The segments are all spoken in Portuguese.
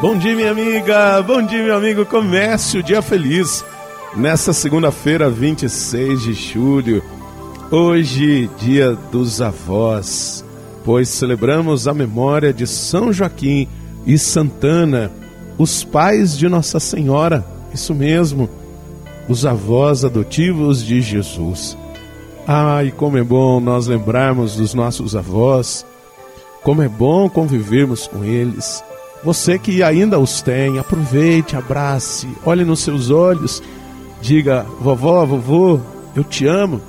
Bom dia, minha amiga. Bom dia, meu amigo. Comece o dia feliz. Nessa segunda-feira, 26 de julho. Hoje, dia dos avós, pois celebramos a memória de São Joaquim e Santana, os pais de Nossa Senhora. Isso mesmo, os avós adotivos de Jesus. Ai, como é bom nós lembrarmos dos nossos avós, como é bom convivermos com eles você que ainda os tem, aproveite, abrace, olhe nos seus olhos, diga: vovó, vovô, eu te amo.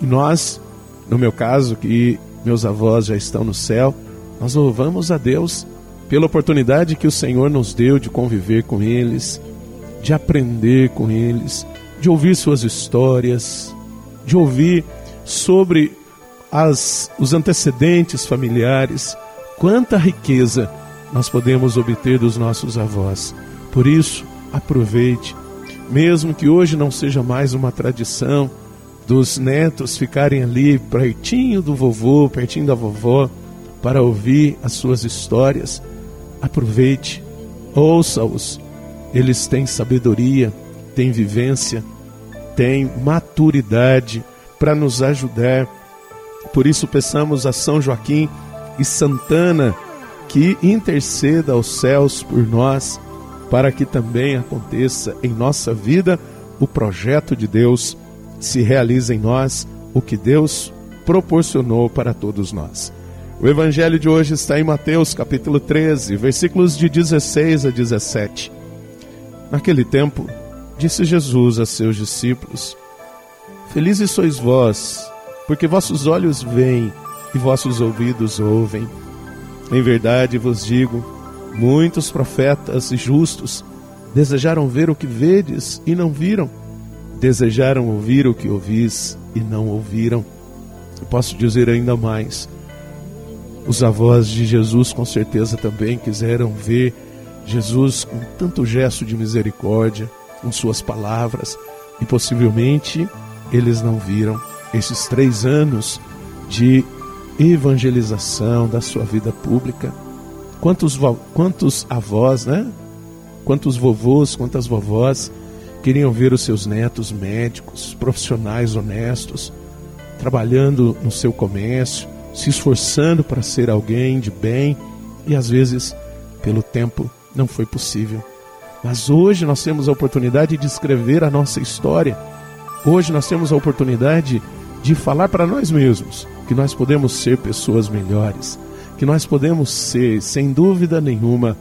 E nós, no meu caso, que meus avós já estão no céu, nós louvamos a Deus pela oportunidade que o Senhor nos deu de conviver com eles, de aprender com eles, de ouvir suas histórias, de ouvir sobre as, os antecedentes familiares. Quanta riqueza! Nós podemos obter dos nossos avós. Por isso, aproveite, mesmo que hoje não seja mais uma tradição dos netos ficarem ali pertinho do vovô, pertinho da vovó, para ouvir as suas histórias. Aproveite, ouça-os. Eles têm sabedoria, têm vivência, têm maturidade para nos ajudar. Por isso, peçamos a São Joaquim e Santana que interceda aos céus por nós, para que também aconteça em nossa vida o projeto de Deus, se realize em nós o que Deus proporcionou para todos nós. O evangelho de hoje está em Mateus capítulo 13, versículos de 16 a 17. Naquele tempo, disse Jesus a seus discípulos: Felizes sois vós, porque vossos olhos veem e vossos ouvidos ouvem. Em verdade vos digo: muitos profetas justos desejaram ver o que vedes e não viram, desejaram ouvir o que ouvis e não ouviram. Eu posso dizer ainda mais: os avós de Jesus com certeza também quiseram ver Jesus com tanto gesto de misericórdia, com suas palavras, e possivelmente eles não viram esses três anos de evangelização da sua vida pública. Quantos, quantos avós, né? Quantos vovôs, quantas vovós queriam ver os seus netos médicos, profissionais honestos, trabalhando no seu comércio, se esforçando para ser alguém de bem e às vezes, pelo tempo, não foi possível. Mas hoje nós temos a oportunidade de escrever a nossa história. Hoje nós temos a oportunidade de falar para nós mesmos que nós podemos ser pessoas melhores, que nós podemos ser, sem dúvida nenhuma,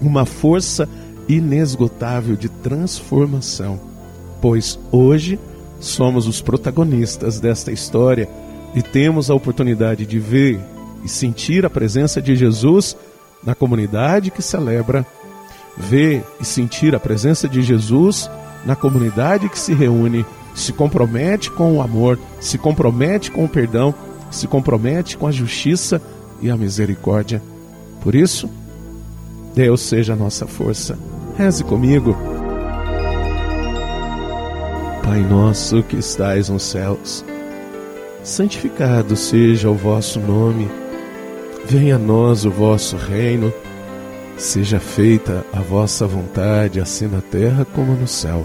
uma força inesgotável de transformação, pois hoje somos os protagonistas desta história e temos a oportunidade de ver e sentir a presença de Jesus na comunidade que celebra, ver e sentir a presença de Jesus na comunidade que se reúne se compromete com o amor, se compromete com o perdão, se compromete com a justiça e a misericórdia. Por isso, Deus seja a nossa força. Reze comigo. Pai nosso que estais nos céus, santificado seja o vosso nome. Venha a nós o vosso reino. Seja feita a vossa vontade, assim na terra como no céu.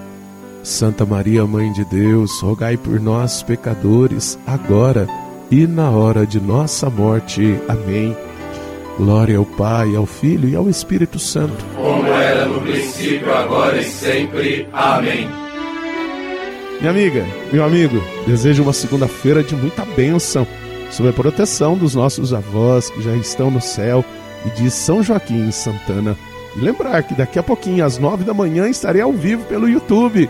Santa Maria, Mãe de Deus, rogai por nós, pecadores, agora e na hora de nossa morte. Amém. Glória ao Pai, ao Filho e ao Espírito Santo. Como era no princípio, agora e sempre. Amém. Minha amiga, meu amigo, desejo uma segunda-feira de muita bênção, sob a proteção dos nossos avós que já estão no céu e de São Joaquim e Santana. E lembrar que daqui a pouquinho, às nove da manhã, estarei ao vivo pelo YouTube